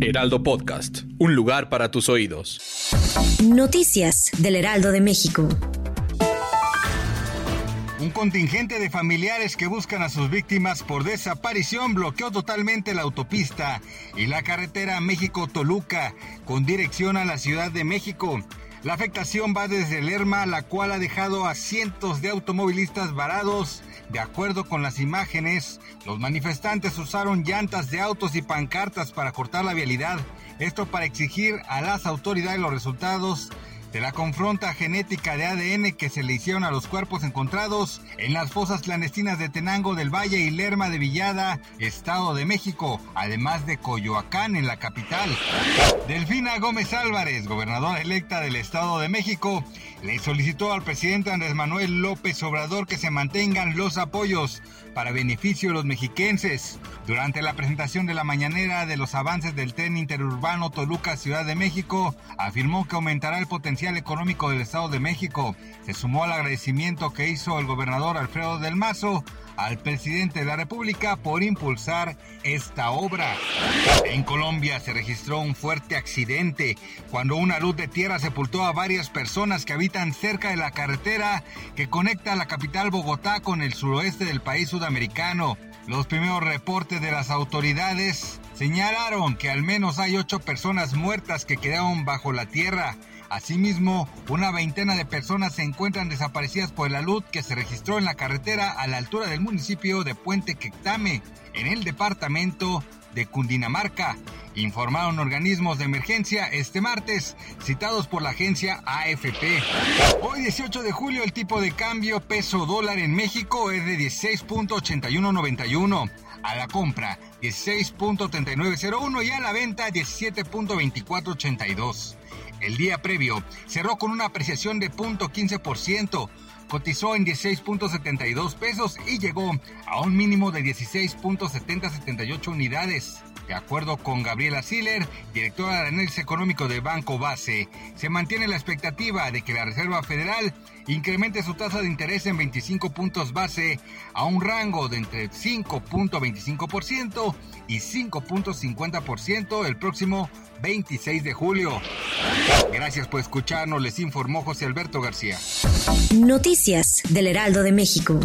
Heraldo Podcast, un lugar para tus oídos. Noticias del Heraldo de México. Un contingente de familiares que buscan a sus víctimas por desaparición bloqueó totalmente la autopista y la carretera México-Toluca con dirección a la Ciudad de México. La afectación va desde Lerma, la cual ha dejado a cientos de automovilistas varados. De acuerdo con las imágenes, los manifestantes usaron llantas de autos y pancartas para cortar la vialidad. Esto para exigir a las autoridades los resultados de la confronta genética de ADN que se le hicieron a los cuerpos encontrados en las fosas clandestinas de Tenango del Valle y Lerma de Villada, Estado de México, además de Coyoacán en la capital. Delfina Gómez Álvarez, gobernadora electa del Estado de México, le solicitó al presidente Andrés Manuel López Obrador que se mantengan los apoyos para beneficio de los mexiquenses. Durante la presentación de la mañanera de los avances del tren interurbano Toluca Ciudad de México, afirmó que aumentará el potencial económico del Estado de México. Se sumó al agradecimiento que hizo el gobernador Alfredo del Mazo al presidente de la República por impulsar esta obra. En Colombia se registró un fuerte accidente cuando una luz de tierra sepultó a varias personas que habitan cerca de la carretera que conecta la capital Bogotá con el suroeste del país sudamericano. Los primeros reportes de las autoridades señalaron que al menos hay ocho personas muertas que quedaron bajo la tierra. Asimismo, una veintena de personas se encuentran desaparecidas por la luz que se registró en la carretera a la altura del municipio de Puente Quectame, en el departamento de Cundinamarca, informaron organismos de emergencia este martes, citados por la agencia AFP. Hoy 18 de julio el tipo de cambio peso dólar en México es de 16.8191, a la compra 16.3901 y a la venta 17.2482. El día previo cerró con una apreciación de 0.15%, cotizó en 16.72 pesos y llegó a un mínimo de 16.7078 unidades. De acuerdo con Gabriela Siller, directora de análisis económico de Banco Base, se mantiene la expectativa de que la Reserva Federal incremente su tasa de interés en 25 puntos base a un rango de entre 5.25% y 5.50% el próximo 26 de julio. Gracias por escucharnos, les informó José Alberto García. Noticias del Heraldo de México.